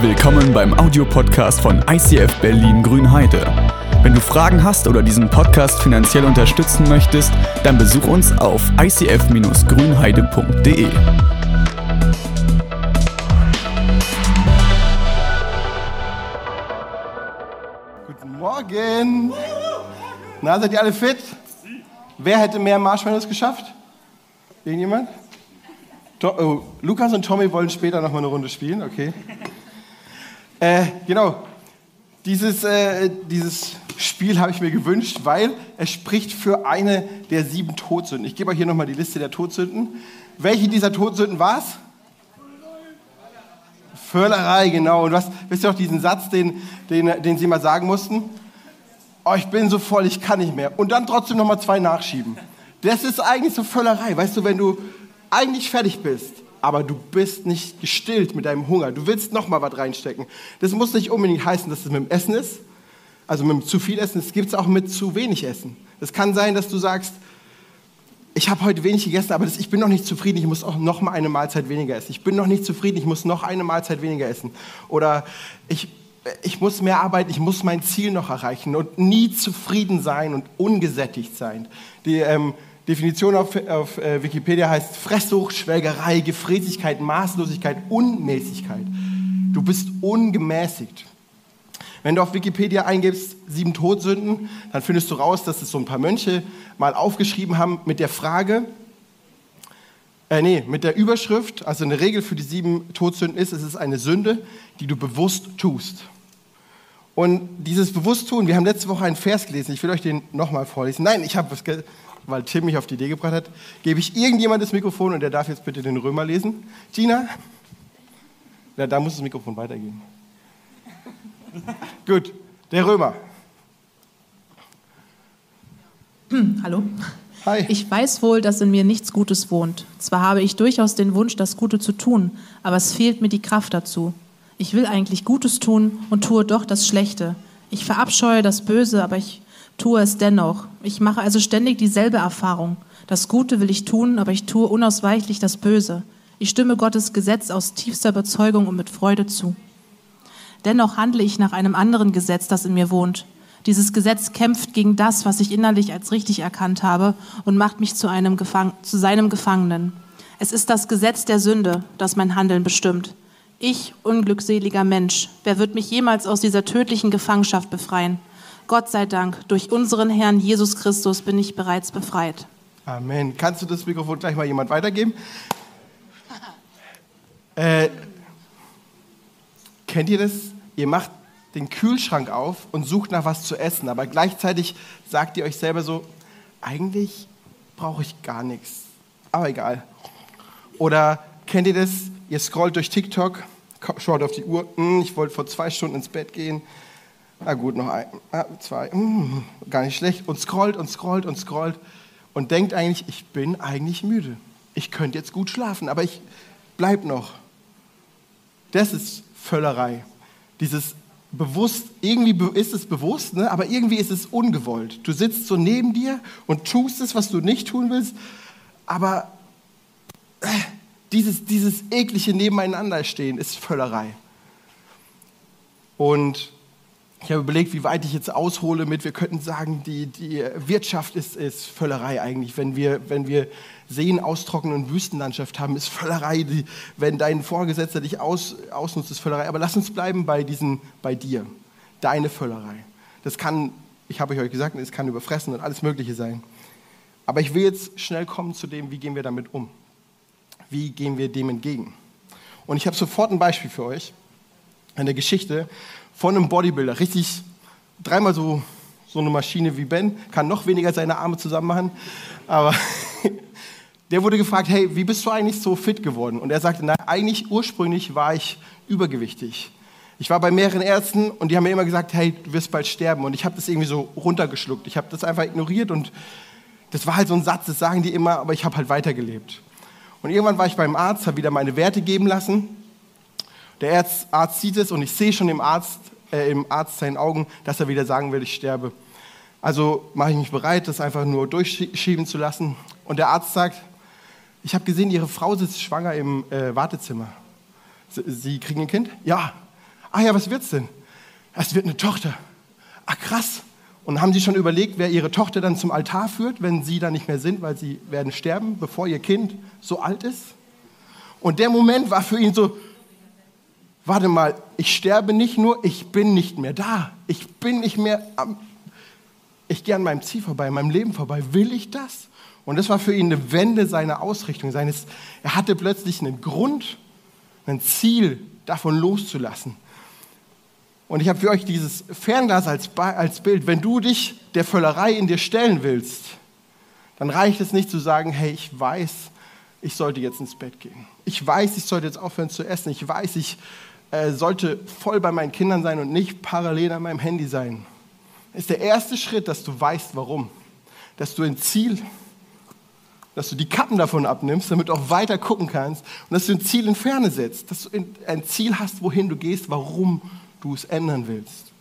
Willkommen beim Audiopodcast von ICF Berlin Grünheide. Wenn du Fragen hast oder diesen Podcast finanziell unterstützen möchtest, dann besuch uns auf icf-grünheide.de. Guten Morgen. Na, seid ihr alle fit? Wer hätte mehr Marshmallows geschafft? Irgendjemand? To oh, Lukas und Tommy wollen später noch mal eine Runde spielen, okay. Äh, genau, dieses, äh, dieses Spiel habe ich mir gewünscht, weil es spricht für eine der sieben Todsünden. Ich gebe euch hier nochmal die Liste der Todsünden. Welche dieser Todsünden war es? Völlerei, genau. Und was, wisst ihr auch diesen Satz, den, den, den sie mal sagen mussten? Oh, ich bin so voll, ich kann nicht mehr. Und dann trotzdem nochmal zwei nachschieben. Das ist eigentlich so Völlerei. Weißt du, wenn du eigentlich fertig bist, aber du bist nicht gestillt mit deinem Hunger. Du willst noch mal was reinstecken. Das muss nicht unbedingt heißen, dass es mit dem Essen ist, also mit zu viel Essen. Es gibt es auch mit zu wenig Essen. Es kann sein, dass du sagst, ich habe heute wenig gegessen, aber das, ich bin noch nicht zufrieden, ich muss auch noch mal eine Mahlzeit weniger essen. Ich bin noch nicht zufrieden, ich muss noch eine Mahlzeit weniger essen. Oder ich, ich muss mehr arbeiten, ich muss mein Ziel noch erreichen und nie zufrieden sein und ungesättigt sein. Die, ähm, Definition auf, auf äh, Wikipedia heißt Fresssucht, Schwelgerei, Gefräßigkeit, Maßlosigkeit, Unmäßigkeit. Du bist ungemäßigt. Wenn du auf Wikipedia eingibst, sieben Todsünden, dann findest du raus, dass es so ein paar Mönche mal aufgeschrieben haben mit der Frage, äh, nee, mit der Überschrift, also eine Regel für die sieben Todsünden ist, es ist eine Sünde, die du bewusst tust. Und dieses Bewussttun, wir haben letzte Woche einen Vers gelesen, ich will euch den nochmal vorlesen. Nein, ich habe was weil Tim mich auf die Idee gebracht hat, gebe ich irgendjemand das Mikrofon und der darf jetzt bitte den Römer lesen. Gina? Ja, da muss das Mikrofon weitergehen. Gut, der Römer. Hm, hallo. Hi. Ich weiß wohl, dass in mir nichts Gutes wohnt. Zwar habe ich durchaus den Wunsch, das Gute zu tun, aber es fehlt mir die Kraft dazu. Ich will eigentlich Gutes tun und tue doch das Schlechte. Ich verabscheue das Böse, aber ich tue es dennoch. Ich mache also ständig dieselbe Erfahrung. Das Gute will ich tun, aber ich tue unausweichlich das Böse. Ich stimme Gottes Gesetz aus tiefster Überzeugung und mit Freude zu. Dennoch handle ich nach einem anderen Gesetz, das in mir wohnt. Dieses Gesetz kämpft gegen das, was ich innerlich als richtig erkannt habe und macht mich zu, einem Gefang zu seinem Gefangenen. Es ist das Gesetz der Sünde, das mein Handeln bestimmt. Ich, unglückseliger Mensch, wer wird mich jemals aus dieser tödlichen Gefangenschaft befreien? Gott sei Dank, durch unseren Herrn Jesus Christus bin ich bereits befreit. Amen. Kannst du das Mikrofon gleich mal jemand weitergeben? Äh, kennt ihr das? Ihr macht den Kühlschrank auf und sucht nach was zu essen, aber gleichzeitig sagt ihr euch selber so, eigentlich brauche ich gar nichts, aber egal. Oder kennt ihr das? Ihr scrollt durch TikTok, schaut auf die Uhr, hm, ich wollte vor zwei Stunden ins Bett gehen, na gut, noch ein, zwei, mm, gar nicht schlecht. Und scrollt und scrollt und scrollt und denkt eigentlich, ich bin eigentlich müde. Ich könnte jetzt gut schlafen, aber ich bleib noch. Das ist Völlerei. Dieses bewusst, irgendwie ist es bewusst, ne? aber irgendwie ist es ungewollt. Du sitzt so neben dir und tust es, was du nicht tun willst, aber äh, dieses, dieses eklige Nebeneinanderstehen ist Völlerei. Und ich habe überlegt, wie weit ich jetzt aushole mit, wir könnten sagen, die, die Wirtschaft ist, ist Völlerei eigentlich. Wenn wir, wenn wir Seen austrocknen und Wüstenlandschaft haben, ist Völlerei. Die, wenn dein Vorgesetzter dich aus, ausnutzt, ist Völlerei. Aber lass uns bleiben bei, diesen, bei dir, deine Völlerei. Das kann, ich habe euch gesagt, es kann überfressen und alles Mögliche sein. Aber ich will jetzt schnell kommen zu dem, wie gehen wir damit um? Wie gehen wir dem entgegen? Und ich habe sofort ein Beispiel für euch, eine Geschichte von einem Bodybuilder. Richtig dreimal so, so eine Maschine wie Ben, kann noch weniger seine Arme zusammen machen. Aber der wurde gefragt, hey, wie bist du eigentlich so fit geworden? Und er sagte, na, eigentlich ursprünglich war ich übergewichtig. Ich war bei mehreren Ärzten und die haben mir immer gesagt, hey, du wirst bald sterben. Und ich habe das irgendwie so runtergeschluckt. Ich habe das einfach ignoriert und das war halt so ein Satz, das sagen die immer, aber ich habe halt weitergelebt. Und irgendwann war ich beim Arzt, habe wieder meine Werte geben lassen der Arzt sieht es und ich sehe schon im Arzt, äh, im Arzt seinen Augen, dass er wieder sagen will, ich sterbe. Also mache ich mich bereit, das einfach nur durchschieben zu lassen. Und der Arzt sagt, ich habe gesehen, Ihre Frau sitzt schwanger im äh, Wartezimmer. Sie, kriegen ein Kind? Ja. Ah ja, was wird's denn? Es wird eine Tochter. Ah, krass. Und haben Sie schon überlegt, wer Ihre Tochter dann zum Altar führt, wenn Sie da nicht mehr sind, weil Sie werden sterben, bevor Ihr Kind so alt ist? Und der Moment war für ihn so, warte mal, ich sterbe nicht nur, ich bin nicht mehr da. Ich bin nicht mehr am, ich gehe an meinem Ziel vorbei, an meinem Leben vorbei. Will ich das? Und das war für ihn eine Wende seiner Ausrichtung. Seines, er hatte plötzlich einen Grund, ein Ziel, davon loszulassen. Und ich habe für euch dieses Fernglas als, als Bild. Wenn du dich der Völlerei in dir stellen willst, dann reicht es nicht zu sagen, hey, ich weiß, ich sollte jetzt ins Bett gehen. Ich weiß, ich sollte jetzt aufhören zu essen. Ich weiß, ich äh, sollte voll bei meinen Kindern sein und nicht parallel an meinem Handy sein. Ist der erste Schritt, dass du weißt, warum. Dass du ein Ziel, dass du die Kappen davon abnimmst, damit du auch weiter gucken kannst und dass du ein Ziel in Ferne setzt. Dass du ein Ziel hast, wohin du gehst, warum du es ändern willst.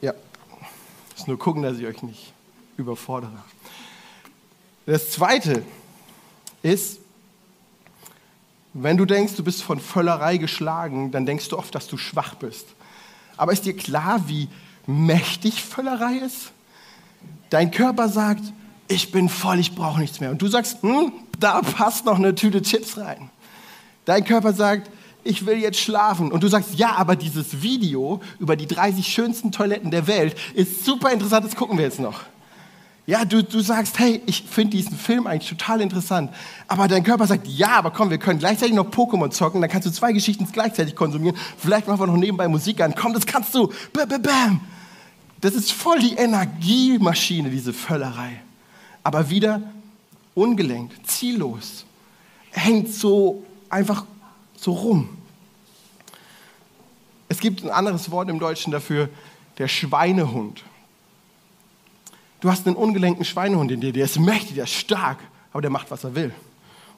Ja, ich muss nur gucken, dass ich euch nicht überfordere. Das zweite ist, wenn du denkst, du bist von Völlerei geschlagen, dann denkst du oft, dass du schwach bist. Aber ist dir klar, wie mächtig Völlerei ist? Dein Körper sagt, ich bin voll, ich brauche nichts mehr. Und du sagst, hm, da passt noch eine Tüte Chips rein. Dein Körper sagt, ich will jetzt schlafen. Und du sagst, ja, aber dieses Video über die 30 schönsten Toiletten der Welt ist super interessant, das gucken wir jetzt noch. Ja, du, du sagst, hey, ich finde diesen Film eigentlich total interessant. Aber dein Körper sagt, ja, aber komm, wir können gleichzeitig noch Pokémon zocken, dann kannst du zwei Geschichten gleichzeitig konsumieren. Vielleicht machen wir noch nebenbei Musik an. Komm, das kannst du. Bam, bam, bam. Das ist voll die Energiemaschine, diese Völlerei. Aber wieder ungelenkt, ziellos. Hängt so einfach so rum. Es gibt ein anderes Wort im Deutschen dafür, der Schweinehund. Du hast einen ungelenkten Schweinehund in dir, der ist mächtig, der ist stark, aber der macht, was er will.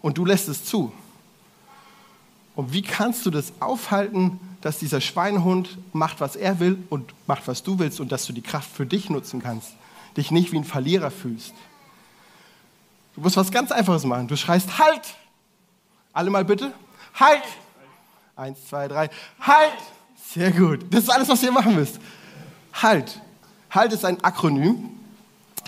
Und du lässt es zu. Und wie kannst du das aufhalten, dass dieser Schweinehund macht, was er will und macht, was du willst und dass du die Kraft für dich nutzen kannst, dich nicht wie ein Verlierer fühlst? Du musst was ganz Einfaches machen. Du schreist Halt! Alle mal bitte. Halt! Eins, zwei, drei. Halt! Sehr gut. Das ist alles, was ihr machen müsst. Halt. Halt ist ein Akronym.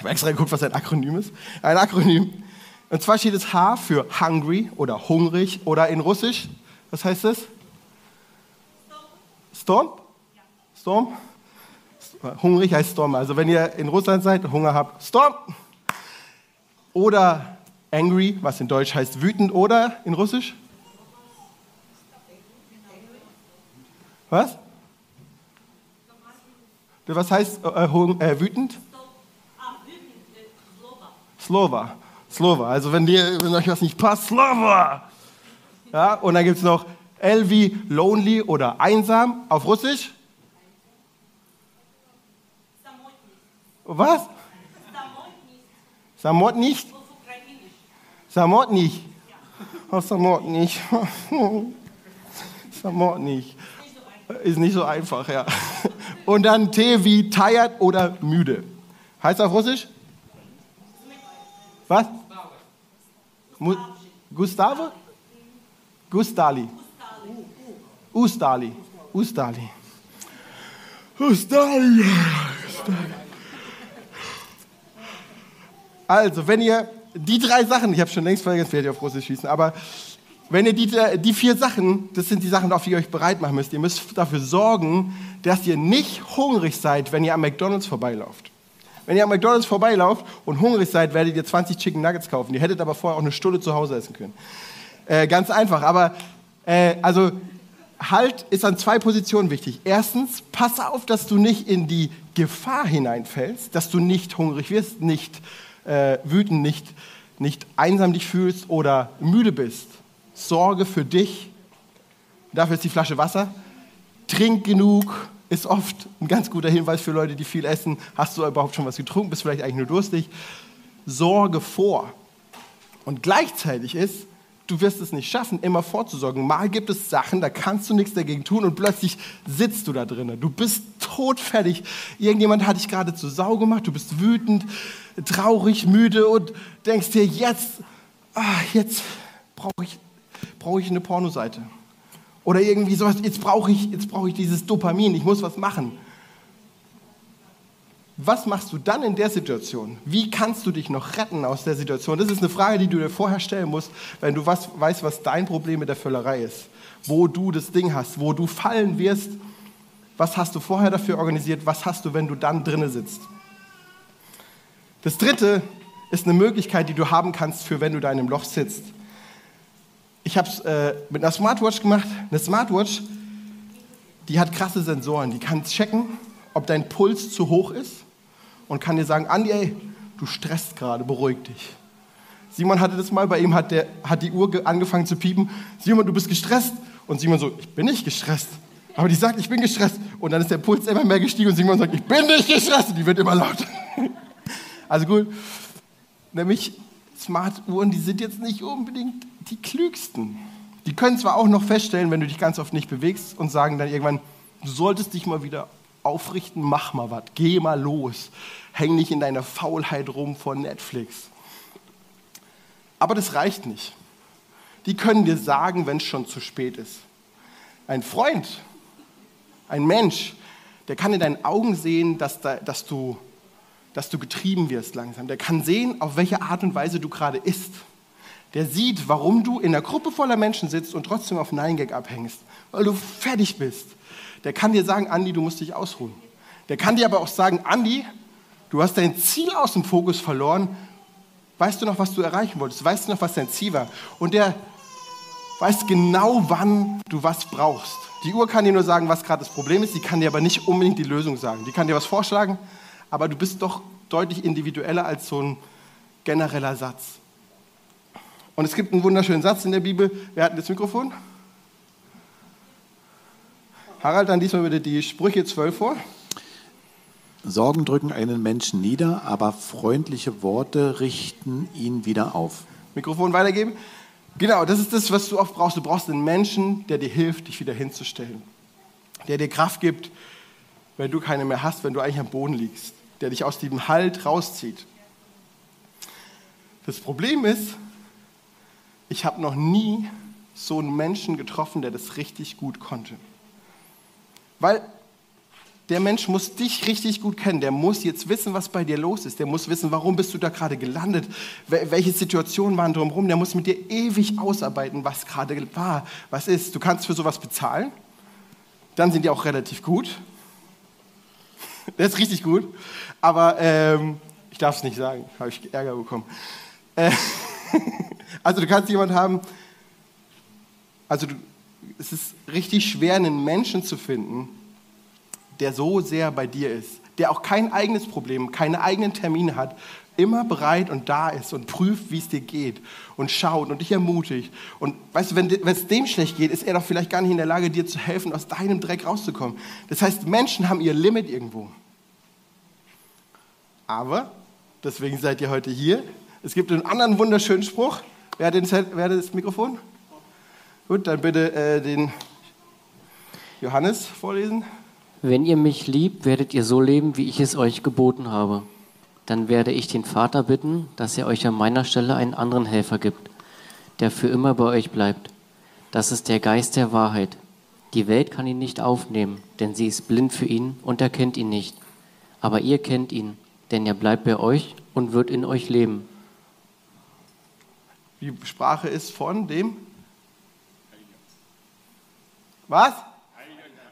Ich habe extra geguckt, was ein Akronym ist. Ein Akronym. Und zwar steht es H für hungry oder hungrig oder in Russisch. Was heißt das? Storm? Storm? Hungrig heißt Storm. Also wenn ihr in Russland seid, Hunger habt, Storm. Oder angry, was in Deutsch heißt wütend, oder in Russisch? Was? Was heißt äh, äh, wütend? Slova. Slova. Also wenn, dir, wenn euch was nicht passt, Slova. Ja, und dann gibt es noch L wie lonely oder einsam auf Russisch. Was? Samot nicht? Samot nicht. Oh, Samot nicht. Samot nicht. Ist nicht so einfach, ja. Und dann T wie tired oder müde. Heißt auf Russisch? Was? Gustave? Gustali. Ustali. Ustali. Ustali. Also, wenn ihr die drei Sachen, ich habe schon längst vergessen, werde ich auf Russisch schießen, aber wenn ihr die, die vier Sachen, das sind die Sachen, auf die ihr euch bereit machen müsst, ihr müsst dafür sorgen, dass ihr nicht hungrig seid, wenn ihr am McDonalds vorbeilauft. Wenn ihr am McDonalds vorbeilauft und hungrig seid, werdet ihr 20 Chicken Nuggets kaufen. Ihr hättet aber vorher auch eine Stunde zu Hause essen können. Äh, ganz einfach. Aber äh, also Halt ist an zwei Positionen wichtig. Erstens, pass auf, dass du nicht in die Gefahr hineinfällst, dass du nicht hungrig wirst, nicht äh, wütend, nicht, nicht einsam dich fühlst oder müde bist. Sorge für dich. Dafür ist die Flasche Wasser. Trink genug, ist oft ein ganz guter Hinweis für Leute, die viel essen. Hast du überhaupt schon was getrunken? Bist vielleicht eigentlich nur durstig? Sorge vor. Und gleichzeitig ist, du wirst es nicht schaffen, immer vorzusorgen. Mal gibt es Sachen, da kannst du nichts dagegen tun und plötzlich sitzt du da drinnen. Du bist todfertig. Irgendjemand hat dich gerade zu Sau gemacht, du bist wütend, traurig, müde und denkst dir, jetzt, ah, jetzt brauche ich brauche ich eine Pornoseite. Oder irgendwie sowas, jetzt brauche ich, jetzt brauche ich dieses Dopamin, ich muss was machen. Was machst du dann in der Situation? Wie kannst du dich noch retten aus der Situation? Das ist eine Frage, die du dir vorher stellen musst, wenn du was, weißt, was dein Problem mit der Völlerei ist. Wo du das Ding hast, wo du fallen wirst. Was hast du vorher dafür organisiert? Was hast du, wenn du dann drinne sitzt? Das dritte ist eine Möglichkeit, die du haben kannst, für wenn du da in einem Loch sitzt. Ich habe es äh, mit einer Smartwatch gemacht. Eine Smartwatch, die hat krasse Sensoren. Die kann checken, ob dein Puls zu hoch ist und kann dir sagen, Andi, ey, du stresst gerade, beruhig dich. Simon hatte das mal, bei ihm hat, der, hat die Uhr angefangen zu piepen. Simon, du bist gestresst. Und Simon so, ich bin nicht gestresst. Aber die sagt, ich bin gestresst. Und dann ist der Puls immer mehr gestiegen und Simon sagt, ich bin nicht gestresst. Und die wird immer lauter. Also gut, nämlich Smart-Uhren, die sind jetzt nicht unbedingt die klügsten. Die können zwar auch noch feststellen, wenn du dich ganz oft nicht bewegst und sagen dann irgendwann, du solltest dich mal wieder aufrichten, mach mal was, geh mal los, häng nicht in deiner Faulheit rum vor Netflix. Aber das reicht nicht. Die können dir sagen, wenn es schon zu spät ist. Ein Freund, ein Mensch, der kann in deinen Augen sehen, dass, da, dass, du, dass du getrieben wirst langsam. Der kann sehen, auf welche Art und Weise du gerade isst. Der sieht, warum du in einer Gruppe voller Menschen sitzt und trotzdem auf Nein Gag abhängst, weil du fertig bist. Der kann dir sagen, Andi, du musst dich ausruhen. Der kann dir aber auch sagen, Andi, du hast dein Ziel aus dem Fokus verloren. Weißt du noch, was du erreichen wolltest? Weißt du noch, was dein Ziel war? Und der weiß genau, wann du was brauchst. Die Uhr kann dir nur sagen, was gerade das Problem ist. Die kann dir aber nicht unbedingt die Lösung sagen. Die kann dir was vorschlagen, aber du bist doch deutlich individueller als so ein genereller Satz. Und es gibt einen wunderschönen Satz in der Bibel. Wer hat das Mikrofon? Harald, dann diesmal bitte die Sprüche 12 vor. Sorgen drücken einen Menschen nieder, aber freundliche Worte richten ihn wieder auf. Mikrofon weitergeben. Genau, das ist das, was du oft brauchst. Du brauchst einen Menschen, der dir hilft, dich wieder hinzustellen. Der dir Kraft gibt, wenn du keine mehr hast, wenn du eigentlich am Boden liegst. Der dich aus diesem Halt rauszieht. Das Problem ist, ich habe noch nie so einen Menschen getroffen, der das richtig gut konnte. Weil der Mensch muss dich richtig gut kennen. Der muss jetzt wissen, was bei dir los ist. Der muss wissen, warum bist du da gerade gelandet? Welche Situationen waren drumherum? Der muss mit dir ewig ausarbeiten, was gerade war, was ist. Du kannst für sowas bezahlen. Dann sind die auch relativ gut. Das ist richtig gut. Aber ähm, ich darf es nicht sagen. Habe ich Ärger bekommen. Äh, also du kannst jemanden haben. Also du, es ist richtig schwer, einen Menschen zu finden, der so sehr bei dir ist, der auch kein eigenes Problem, keine eigenen Termine hat, immer bereit und da ist und prüft, wie es dir geht und schaut und dich ermutigt. Und weißt du, wenn es dem schlecht geht, ist er doch vielleicht gar nicht in der Lage, dir zu helfen, aus deinem Dreck rauszukommen. Das heißt, Menschen haben ihr Limit irgendwo. Aber, deswegen seid ihr heute hier, es gibt einen anderen wunderschönen Spruch. Wer hat, den, wer hat das Mikrofon? Gut, dann bitte äh, den Johannes vorlesen. Wenn ihr mich liebt, werdet ihr so leben, wie ich es euch geboten habe. Dann werde ich den Vater bitten, dass er euch an meiner Stelle einen anderen Helfer gibt, der für immer bei euch bleibt. Das ist der Geist der Wahrheit. Die Welt kann ihn nicht aufnehmen, denn sie ist blind für ihn und erkennt ihn nicht. Aber ihr kennt ihn, denn er bleibt bei euch und wird in euch leben. Die Sprache ist von dem was?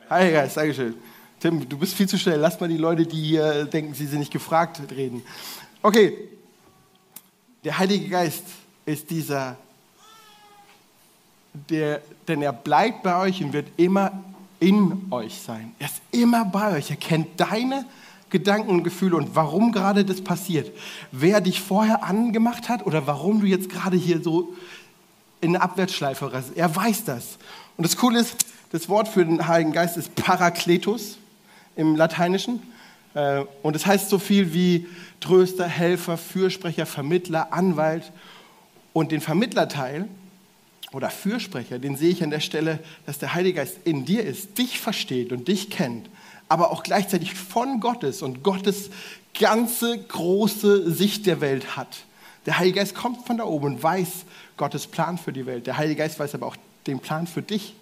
Heiliger Geist, Dankeschön. Tim, du bist viel zu schnell. Lass mal die Leute, die hier denken, sie sind nicht gefragt, reden. Okay. Der Heilige Geist ist dieser, der, denn er bleibt bei euch und wird immer in euch sein. Er ist immer bei euch. Er kennt deine Gedanken und Gefühle und warum gerade das passiert. Wer dich vorher angemacht hat oder warum du jetzt gerade hier so in eine Abwärtsschleife rennst. Er weiß das. Und das Coole ist, das Wort für den Heiligen Geist ist Parakletos im Lateinischen. Äh, und es das heißt so viel wie Tröster, Helfer, Fürsprecher, Vermittler, Anwalt. Und den Vermittlerteil oder Fürsprecher, den sehe ich an der Stelle, dass der Heilige Geist in dir ist, dich versteht und dich kennt, aber auch gleichzeitig von Gottes und Gottes ganze große Sicht der Welt hat. Der Heilige Geist kommt von da oben und weiß Gottes Plan für die Welt. Der Heilige Geist weiß aber auch den Plan für dich,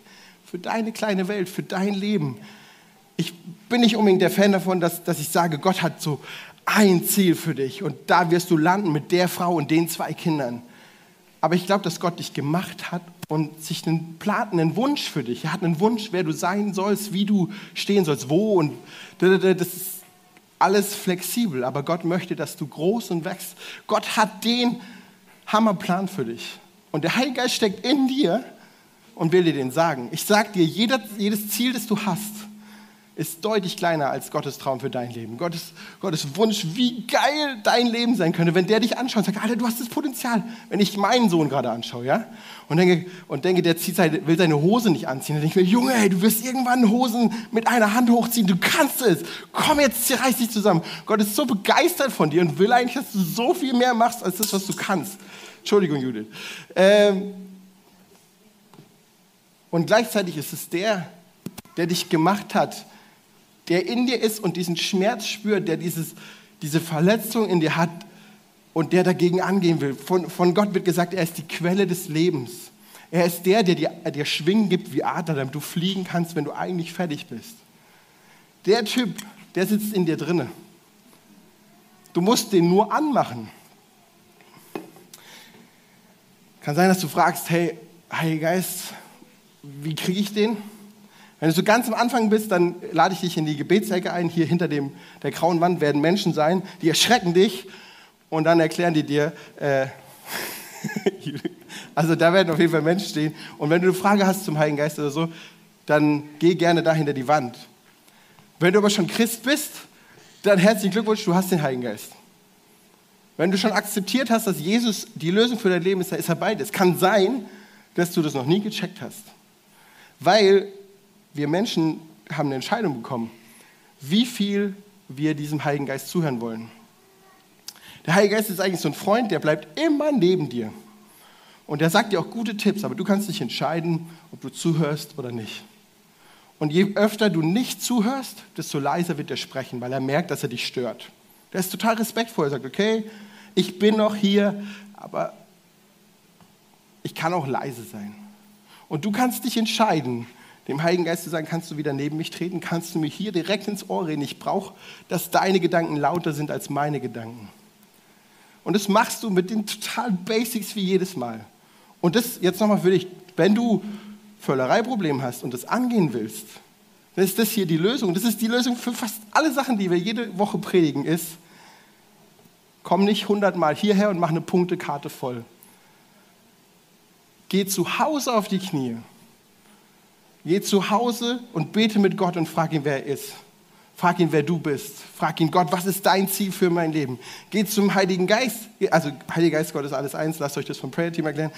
für deine kleine Welt, für dein Leben. Ich bin nicht unbedingt der Fan davon, dass, dass ich sage, Gott hat so ein Ziel für dich und da wirst du landen mit der Frau und den zwei Kindern. Aber ich glaube, dass Gott dich gemacht hat und sich einen Plan, einen Wunsch für dich. Er hat einen Wunsch, wer du sein sollst, wie du stehen sollst, wo und das ist alles flexibel. Aber Gott möchte, dass du groß und wächst. Gott hat den Hammerplan für dich. Und der Heilige Geist steckt in dir und will dir den sagen. Ich sage dir, jeder, jedes Ziel, das du hast, ist deutlich kleiner als Gottes Traum für dein Leben. Gottes, Gottes Wunsch, wie geil dein Leben sein könnte, wenn der dich anschaut und sagt, Alter, du hast das Potenzial. Wenn ich meinen Sohn gerade anschaue, ja, und denke, und denke der zieht seine, will seine Hose nicht anziehen, dann denke ich mir, Junge, ey, du wirst irgendwann Hosen mit einer Hand hochziehen, du kannst es. Komm jetzt, reiß dich zusammen. Gott ist so begeistert von dir und will eigentlich, dass du so viel mehr machst, als das, was du kannst. Entschuldigung, Judith. Ähm, und gleichzeitig ist es der, der dich gemacht hat, der in dir ist und diesen Schmerz spürt, der dieses, diese Verletzung in dir hat und der dagegen angehen will. Von, von Gott wird gesagt, er ist die Quelle des Lebens. Er ist der, der dir, dir Schwingen gibt wie Adler, damit du fliegen kannst, wenn du eigentlich fertig bist. Der Typ, der sitzt in dir drinne. Du musst den nur anmachen. Kann sein, dass du fragst, hey, Heiliger Geist, wie kriege ich den? Wenn du ganz am Anfang bist, dann lade ich dich in die Gebetsecke ein. Hier hinter dem, der grauen Wand werden Menschen sein, die erschrecken dich und dann erklären die dir, äh, also da werden auf jeden Fall Menschen stehen. Und wenn du eine Frage hast zum Heiligen Geist oder so, dann geh gerne da hinter die Wand. Wenn du aber schon Christ bist, dann herzlichen Glückwunsch, du hast den Heiligen Geist. Wenn du schon akzeptiert hast, dass Jesus die Lösung für dein Leben ist, dann ist er bei dir. Es kann sein, dass du das noch nie gecheckt hast. Weil wir Menschen haben eine Entscheidung bekommen, wie viel wir diesem Heiligen Geist zuhören wollen. Der Heilige Geist ist eigentlich so ein Freund, der bleibt immer neben dir. Und der sagt dir auch gute Tipps, aber du kannst dich entscheiden, ob du zuhörst oder nicht. Und je öfter du nicht zuhörst, desto leiser wird er sprechen, weil er merkt, dass er dich stört. Der ist total respektvoll. Er sagt, okay, ich bin noch hier, aber ich kann auch leise sein. Und du kannst dich entscheiden, dem Heiligen Geist zu sagen, kannst du wieder neben mich treten, kannst du mir hier direkt ins Ohr reden. Ich brauche, dass deine Gedanken lauter sind als meine Gedanken. Und das machst du mit den totalen Basics wie jedes Mal. Und das jetzt nochmal für dich, wenn du Völlereiproblem hast und das angehen willst, dann ist das hier die Lösung. Das ist die Lösung für fast alle Sachen, die wir jede Woche predigen, ist, komm nicht hundertmal hierher und mach eine Punktekarte voll. Geh zu Hause auf die Knie. Geh zu Hause und bete mit Gott und frag ihn, wer er ist. Frag ihn, wer du bist. Frag ihn, Gott, was ist dein Ziel für mein Leben? Geh zum Heiligen Geist. Also, Heiliger Geist, Gott ist alles eins. Lasst euch das vom Prayer Team erklären.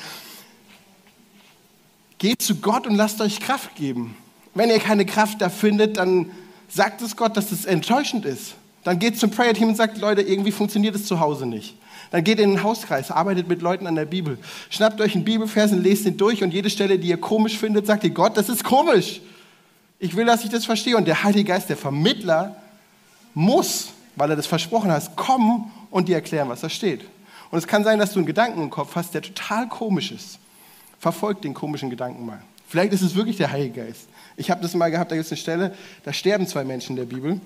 Geht zu Gott und lasst euch Kraft geben. Wenn ihr keine Kraft da findet, dann sagt es Gott, dass es enttäuschend ist. Dann geht zum Prayer Team und sagt, Leute, irgendwie funktioniert es zu Hause nicht. Dann geht in den Hauskreis, arbeitet mit Leuten an der Bibel. Schnappt euch einen Bibelvers und lest ihn durch und jede Stelle, die ihr komisch findet, sagt ihr, Gott, das ist komisch. Ich will, dass ich das verstehe. Und der Heilige Geist, der Vermittler, muss, weil er das versprochen hat, kommen und dir erklären, was da steht. Und es kann sein, dass du einen Gedanken im Kopf hast, der total komisch ist. Verfolgt den komischen Gedanken mal. Vielleicht ist es wirklich der Heilige Geist. Ich habe das mal gehabt, da gibt es eine Stelle, da sterben zwei Menschen in der Bibel.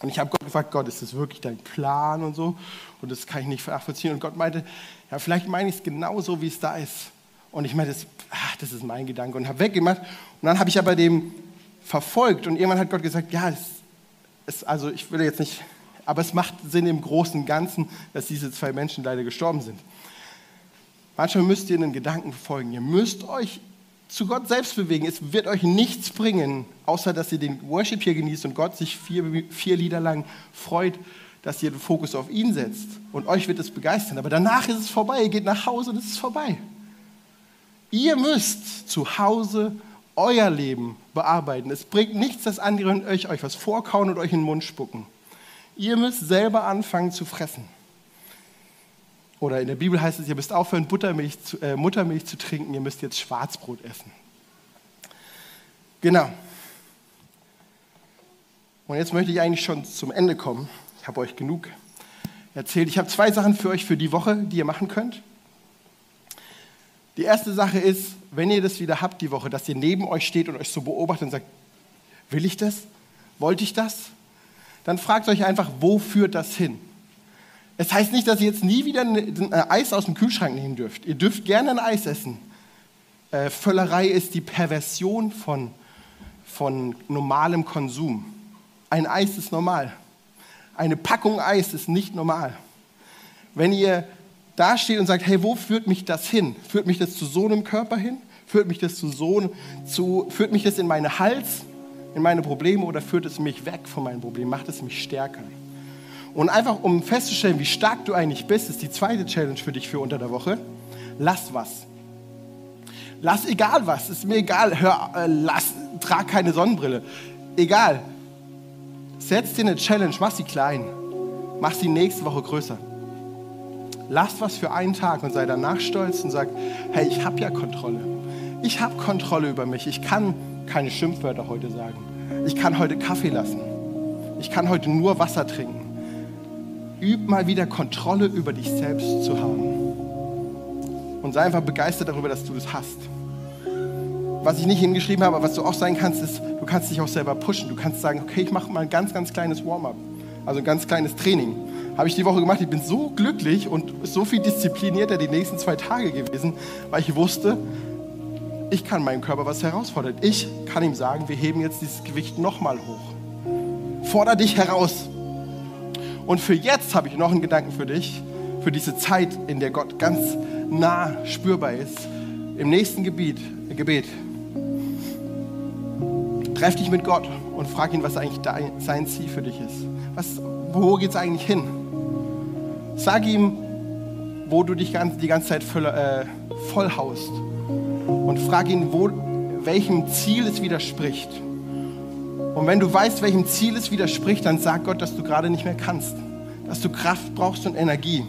Und ich habe Gott gefragt, Gott, ist das wirklich dein Plan und so? Und das kann ich nicht nachvollziehen. Und Gott meinte, ja, vielleicht meine ich es genau so, wie es da ist. Und ich meinte, das, ach, das ist mein Gedanke und habe weggemacht. Und dann habe ich aber dem verfolgt und irgendwann hat Gott gesagt, ja, es, es, also ich will jetzt nicht, aber es macht Sinn im Großen Ganzen, dass diese zwei Menschen leider gestorben sind. Manchmal müsst ihr einen Gedanken folgen. Ihr müsst euch zu Gott selbst bewegen. Es wird euch nichts bringen, außer dass ihr den Worship hier genießt und Gott sich vier, vier Lieder lang freut, dass ihr den Fokus auf ihn setzt. Und euch wird es begeistern. Aber danach ist es vorbei. Ihr geht nach Hause und es ist vorbei. Ihr müsst zu Hause euer Leben bearbeiten. Es bringt nichts, dass andere euch, euch was vorkauen und euch in den Mund spucken. Ihr müsst selber anfangen zu fressen. Oder in der Bibel heißt es, ihr müsst aufhören, Buttermilch zu, äh, Muttermilch zu trinken, ihr müsst jetzt Schwarzbrot essen. Genau. Und jetzt möchte ich eigentlich schon zum Ende kommen. Ich habe euch genug erzählt. Ich habe zwei Sachen für euch für die Woche, die ihr machen könnt. Die erste Sache ist, wenn ihr das wieder habt die Woche, dass ihr neben euch steht und euch so beobachtet und sagt, will ich das? Wollte ich das? Dann fragt euch einfach, wo führt das hin? Es heißt nicht, dass ihr jetzt nie wieder ein Eis aus dem Kühlschrank nehmen dürft. Ihr dürft gerne ein Eis essen. Äh, Völlerei ist die Perversion von, von normalem Konsum. Ein Eis ist normal. Eine Packung Eis ist nicht normal. Wenn ihr da steht und sagt, hey, wo führt mich das hin? Führt mich das zu so einem Körper hin? Führt mich das zu so, zu, führt mich das in meine Hals, in meine Probleme oder führt es mich weg von meinen Problemen? Macht es mich stärker? Und einfach, um festzustellen, wie stark du eigentlich bist, ist die zweite Challenge für dich für unter der Woche. Lass was. Lass egal was, ist mir egal. Hör, äh, lass, trag keine Sonnenbrille. Egal. Setz dir eine Challenge, mach sie klein. Mach sie nächste Woche größer. Lass was für einen Tag und sei danach stolz und sag, hey, ich habe ja Kontrolle. Ich habe Kontrolle über mich. Ich kann keine Schimpfwörter heute sagen. Ich kann heute Kaffee lassen. Ich kann heute nur Wasser trinken. Üb mal wieder Kontrolle über dich selbst zu haben und sei einfach begeistert darüber, dass du das hast. Was ich nicht hingeschrieben habe, aber was du auch sein kannst, ist, du kannst dich auch selber pushen. Du kannst sagen, okay, ich mache mal ein ganz, ganz kleines Warm-up, also ein ganz kleines Training. Habe ich die Woche gemacht. Ich bin so glücklich und so viel disziplinierter die nächsten zwei Tage gewesen, weil ich wusste, ich kann meinem Körper was herausfordern. Ich kann ihm sagen, wir heben jetzt dieses Gewicht nochmal hoch. Forder dich heraus. Und für jetzt habe ich noch einen Gedanken für dich, für diese Zeit, in der Gott ganz nah spürbar ist, im nächsten Gebiet, Gebet, treff dich mit Gott und frag ihn, was eigentlich sein Ziel für dich ist. Was, wo geht es eigentlich hin? Sag ihm, wo du dich ganz, die ganze Zeit voll, äh, vollhaust. Und frag ihn, wo, welchem Ziel es widerspricht. Und wenn du weißt, welchem Ziel es widerspricht, dann sag Gott, dass du gerade nicht mehr kannst. Dass du Kraft brauchst und Energie.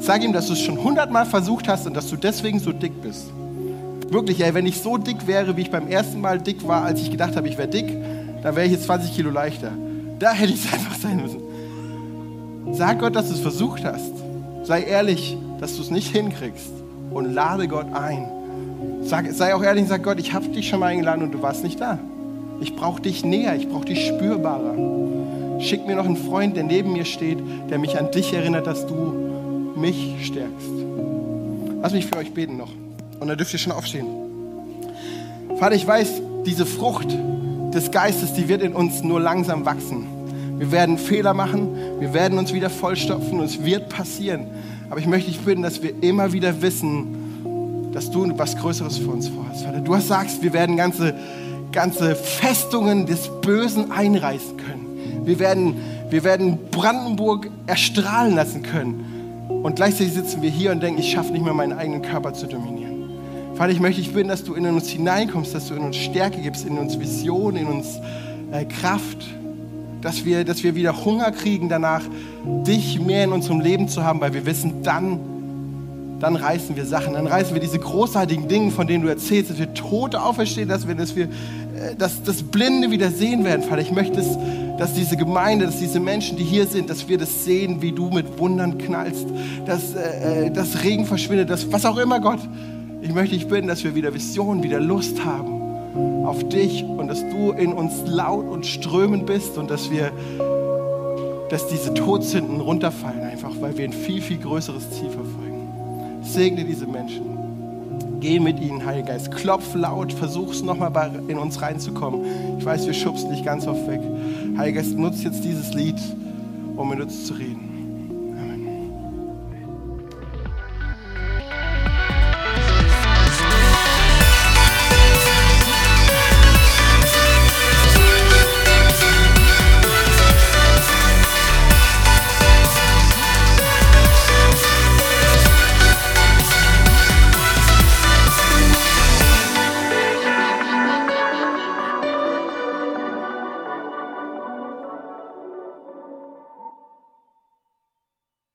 Sag ihm, dass du es schon hundertmal versucht hast und dass du deswegen so dick bist. Wirklich, ey, wenn ich so dick wäre, wie ich beim ersten Mal dick war, als ich gedacht habe, ich wäre dick, dann wäre ich jetzt 20 Kilo leichter. Da hätte ich es einfach sein müssen. Sag Gott, dass du es versucht hast. Sei ehrlich, dass du es nicht hinkriegst. Und lade Gott ein. Sag, sei auch ehrlich und sag Gott, ich habe dich schon mal eingeladen und du warst nicht da. Ich brauche dich näher, ich brauche dich spürbarer. Schick mir noch einen Freund, der neben mir steht, der mich an dich erinnert, dass du mich stärkst. Lass mich für euch beten noch. Und dann dürft ihr schon aufstehen. Vater, ich weiß, diese Frucht des Geistes, die wird in uns nur langsam wachsen. Wir werden Fehler machen, wir werden uns wieder vollstopfen und es wird passieren. Aber ich möchte dich bitten, dass wir immer wieder wissen, dass du was Größeres für uns vorhast. Vater, du sagst, wir werden ganze, ganze Festungen des Bösen einreißen können. Wir werden, wir werden Brandenburg erstrahlen lassen können. Und gleichzeitig sitzen wir hier und denken, ich schaffe nicht mehr meinen eigenen Körper zu dominieren. Vater, ich möchte dich bitten, dass du in uns hineinkommst, dass du in uns Stärke gibst, in uns Vision, in uns äh, Kraft, dass wir, dass wir wieder Hunger kriegen danach, dich mehr in unserem Leben zu haben, weil wir wissen, dann, dann reißen wir Sachen, dann reißen wir diese großartigen Dinge, von denen du erzählst, dass wir Tote auferstehen, dass wir, dass wir dass das Blinde wieder sehen werden, Vater. Ich möchte dass diese Gemeinde, dass diese Menschen, die hier sind, dass wir das sehen, wie du mit Wundern knallst, dass äh, äh, das Regen verschwindet, dass was auch immer, Gott. Ich möchte dich bitten, dass wir wieder Visionen, wieder Lust haben auf dich und dass du in uns laut und strömend bist und dass wir, dass diese Todsünden runterfallen einfach, weil wir ein viel, viel größeres Ziel verfolgen. Segne diese Menschen. Geh mit ihnen, Heiliger Geist. Klopf laut, versuch es nochmal in uns reinzukommen. Ich weiß, wir schubsen dich ganz oft weg. Heiliger Geist, nutzt jetzt dieses Lied, um mit uns zu reden.